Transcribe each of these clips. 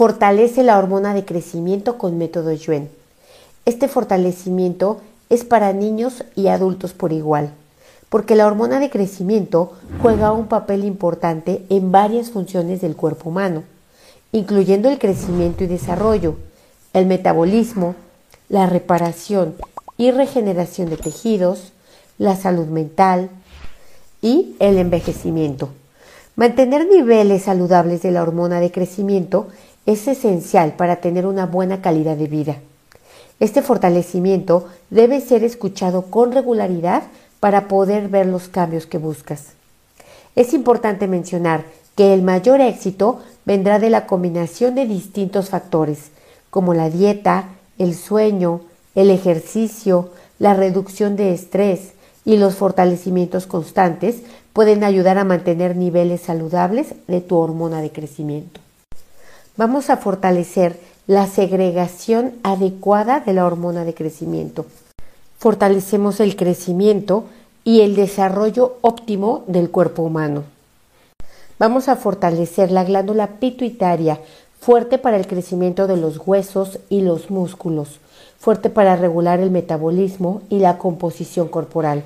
Fortalece la hormona de crecimiento con método Yuen. Este fortalecimiento es para niños y adultos por igual, porque la hormona de crecimiento juega un papel importante en varias funciones del cuerpo humano, incluyendo el crecimiento y desarrollo, el metabolismo, la reparación y regeneración de tejidos, la salud mental y el envejecimiento. Mantener niveles saludables de la hormona de crecimiento es esencial para tener una buena calidad de vida. Este fortalecimiento debe ser escuchado con regularidad para poder ver los cambios que buscas. Es importante mencionar que el mayor éxito vendrá de la combinación de distintos factores, como la dieta, el sueño, el ejercicio, la reducción de estrés y los fortalecimientos constantes pueden ayudar a mantener niveles saludables de tu hormona de crecimiento vamos a fortalecer la segregación adecuada de la hormona de crecimiento. Fortalecemos el crecimiento y el desarrollo óptimo del cuerpo humano. Vamos a fortalecer la glándula pituitaria, fuerte para el crecimiento de los huesos y los músculos, fuerte para regular el metabolismo y la composición corporal.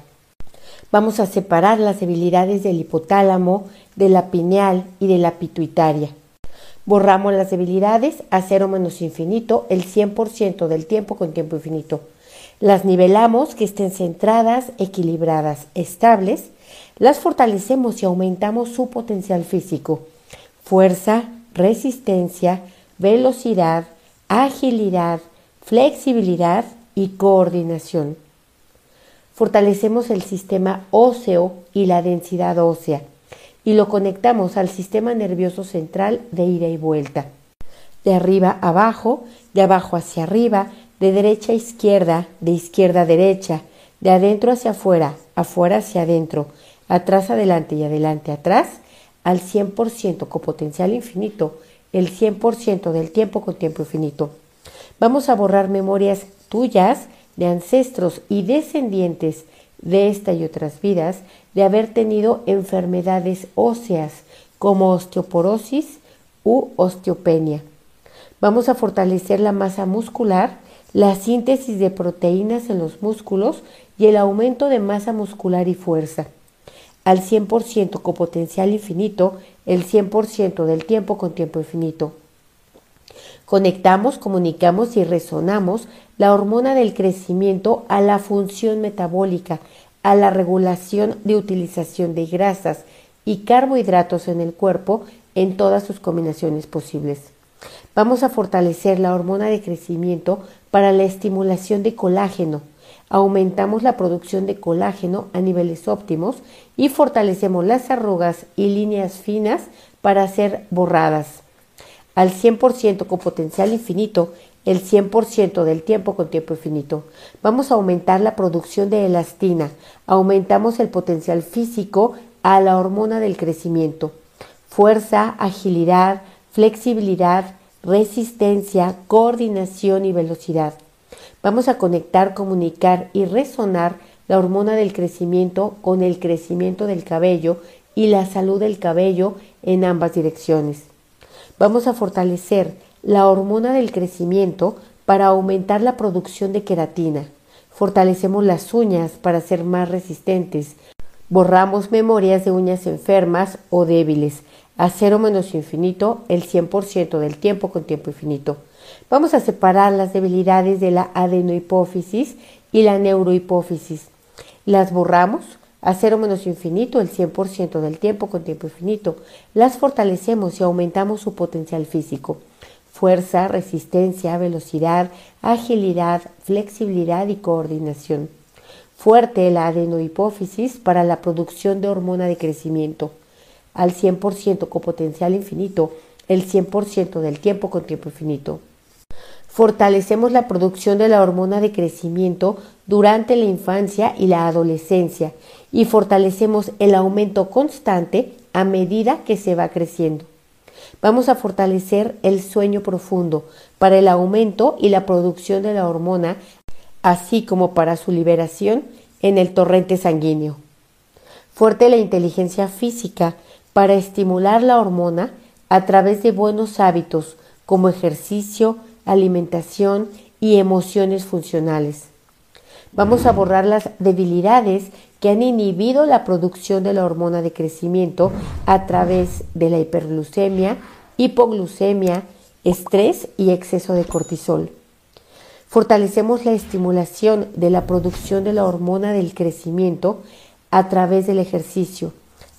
Vamos a separar las debilidades del hipotálamo, de la pineal y de la pituitaria. Borramos las debilidades a cero menos infinito el 100% del tiempo con tiempo infinito. Las nivelamos que estén centradas, equilibradas, estables. Las fortalecemos y aumentamos su potencial físico. Fuerza, resistencia, velocidad, agilidad, flexibilidad y coordinación. Fortalecemos el sistema óseo y la densidad ósea y lo conectamos al sistema nervioso central de ida y vuelta. De arriba a abajo, de abajo hacia arriba, de derecha a izquierda, de izquierda a derecha, de adentro hacia afuera, afuera hacia adentro, atrás adelante y adelante atrás, al 100% con potencial infinito, el 100% del tiempo con tiempo infinito. Vamos a borrar memorias tuyas de ancestros y descendientes de esta y otras vidas de haber tenido enfermedades óseas como osteoporosis u osteopenia. Vamos a fortalecer la masa muscular, la síntesis de proteínas en los músculos y el aumento de masa muscular y fuerza. Al 100% con potencial infinito, el 100% del tiempo con tiempo infinito. Conectamos, comunicamos y resonamos la hormona del crecimiento a la función metabólica, a la regulación de utilización de grasas y carbohidratos en el cuerpo en todas sus combinaciones posibles. Vamos a fortalecer la hormona de crecimiento para la estimulación de colágeno. Aumentamos la producción de colágeno a niveles óptimos y fortalecemos las arrugas y líneas finas para ser borradas. Al 100% con potencial infinito, el 100% del tiempo con tiempo infinito. Vamos a aumentar la producción de elastina, aumentamos el potencial físico a la hormona del crecimiento. Fuerza, agilidad, flexibilidad, resistencia, coordinación y velocidad. Vamos a conectar, comunicar y resonar la hormona del crecimiento con el crecimiento del cabello y la salud del cabello en ambas direcciones. Vamos a fortalecer la hormona del crecimiento para aumentar la producción de queratina. Fortalecemos las uñas para ser más resistentes. Borramos memorias de uñas enfermas o débiles. A cero menos infinito el 100% del tiempo con tiempo infinito. Vamos a separar las debilidades de la adenohipófisis y la neurohipófisis. Las borramos a cero menos infinito el 100% del tiempo con tiempo infinito. Las fortalecemos y aumentamos su potencial físico fuerza, resistencia, velocidad, agilidad, flexibilidad y coordinación. Fuerte la adenohipófisis para la producción de hormona de crecimiento. Al 100% con potencial infinito, el 100% del tiempo con tiempo infinito. Fortalecemos la producción de la hormona de crecimiento durante la infancia y la adolescencia y fortalecemos el aumento constante a medida que se va creciendo. Vamos a fortalecer el sueño profundo para el aumento y la producción de la hormona, así como para su liberación en el torrente sanguíneo. Fuerte la inteligencia física para estimular la hormona a través de buenos hábitos como ejercicio, alimentación y emociones funcionales. Vamos a borrar las debilidades que han inhibido la producción de la hormona de crecimiento a través de la hiperglucemia, hipoglucemia, estrés y exceso de cortisol. Fortalecemos la estimulación de la producción de la hormona del crecimiento a través del ejercicio,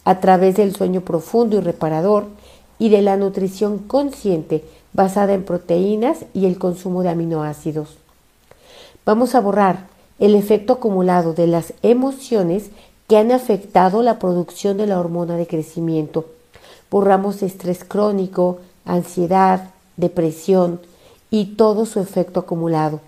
a través del sueño profundo y reparador y de la nutrición consciente basada en proteínas y el consumo de aminoácidos. Vamos a borrar el efecto acumulado de las emociones que han afectado la producción de la hormona de crecimiento. Borramos estrés crónico, ansiedad, depresión y todo su efecto acumulado.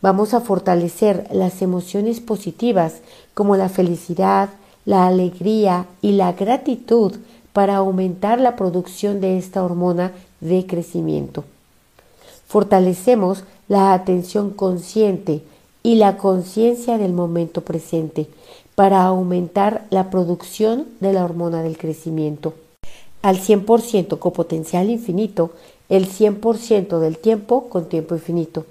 Vamos a fortalecer las emociones positivas como la felicidad, la alegría y la gratitud para aumentar la producción de esta hormona de crecimiento. Fortalecemos la atención consciente y la conciencia del momento presente para aumentar la producción de la hormona del crecimiento. Al 100% con potencial infinito, el 100% del tiempo con tiempo infinito.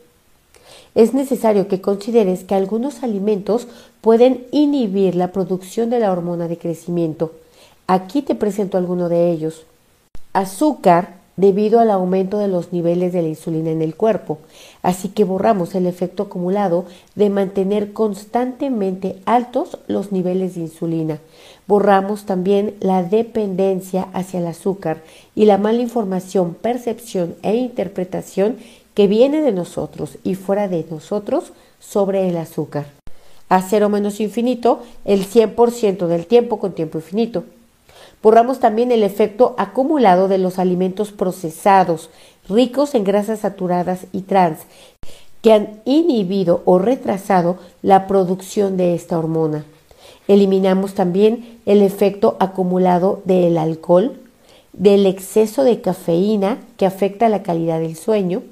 Es necesario que consideres que algunos alimentos pueden inhibir la producción de la hormona de crecimiento. Aquí te presento alguno de ellos. Azúcar debido al aumento de los niveles de la insulina en el cuerpo, así que borramos el efecto acumulado de mantener constantemente altos los niveles de insulina. Borramos también la dependencia hacia el azúcar y la mala información, percepción e interpretación que viene de nosotros y fuera de nosotros sobre el azúcar. A cero menos infinito, el 100% del tiempo con tiempo infinito. Borramos también el efecto acumulado de los alimentos procesados, ricos en grasas saturadas y trans, que han inhibido o retrasado la producción de esta hormona. Eliminamos también el efecto acumulado del alcohol, del exceso de cafeína que afecta la calidad del sueño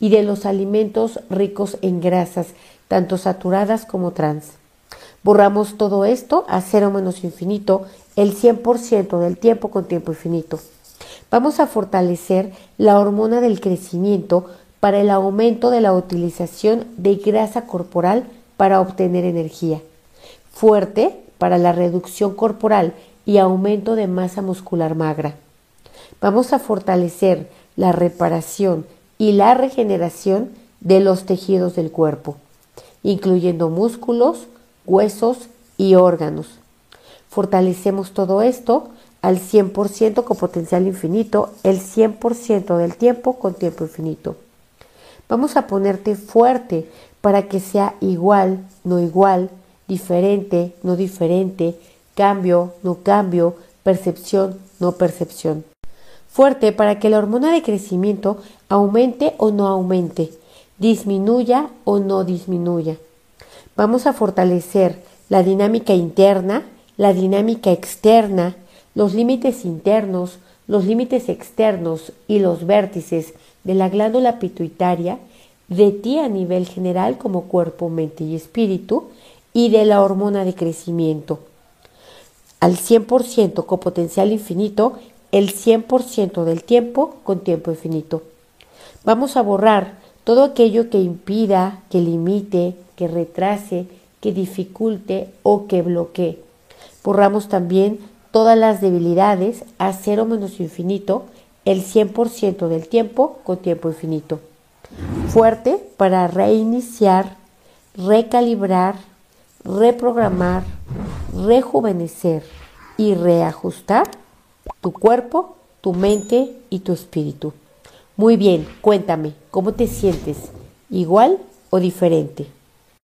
y de los alimentos ricos en grasas, tanto saturadas como trans. Borramos todo esto a cero menos infinito el 100% del tiempo con tiempo infinito. Vamos a fortalecer la hormona del crecimiento para el aumento de la utilización de grasa corporal para obtener energía. Fuerte para la reducción corporal y aumento de masa muscular magra. Vamos a fortalecer la reparación y la regeneración de los tejidos del cuerpo, incluyendo músculos, huesos y órganos Fortalecemos todo esto al 100% con potencial infinito, el 100% del tiempo con tiempo infinito. Vamos a ponerte fuerte para que sea igual, no igual, diferente, no diferente, cambio, no cambio, percepción, no percepción. Fuerte para que la hormona de crecimiento aumente o no aumente, disminuya o no disminuya. Vamos a fortalecer la dinámica interna la dinámica externa, los límites internos, los límites externos y los vértices de la glándula pituitaria de ti a nivel general como cuerpo, mente y espíritu y de la hormona de crecimiento. Al 100% con potencial infinito, el 100% del tiempo con tiempo infinito. Vamos a borrar todo aquello que impida, que limite, que retrase, que dificulte o que bloquee Borramos también todas las debilidades a cero menos infinito el 100% del tiempo con tiempo infinito. Fuerte para reiniciar, recalibrar, reprogramar, rejuvenecer y reajustar tu cuerpo, tu mente y tu espíritu. Muy bien, cuéntame, ¿cómo te sientes? ¿Igual o diferente?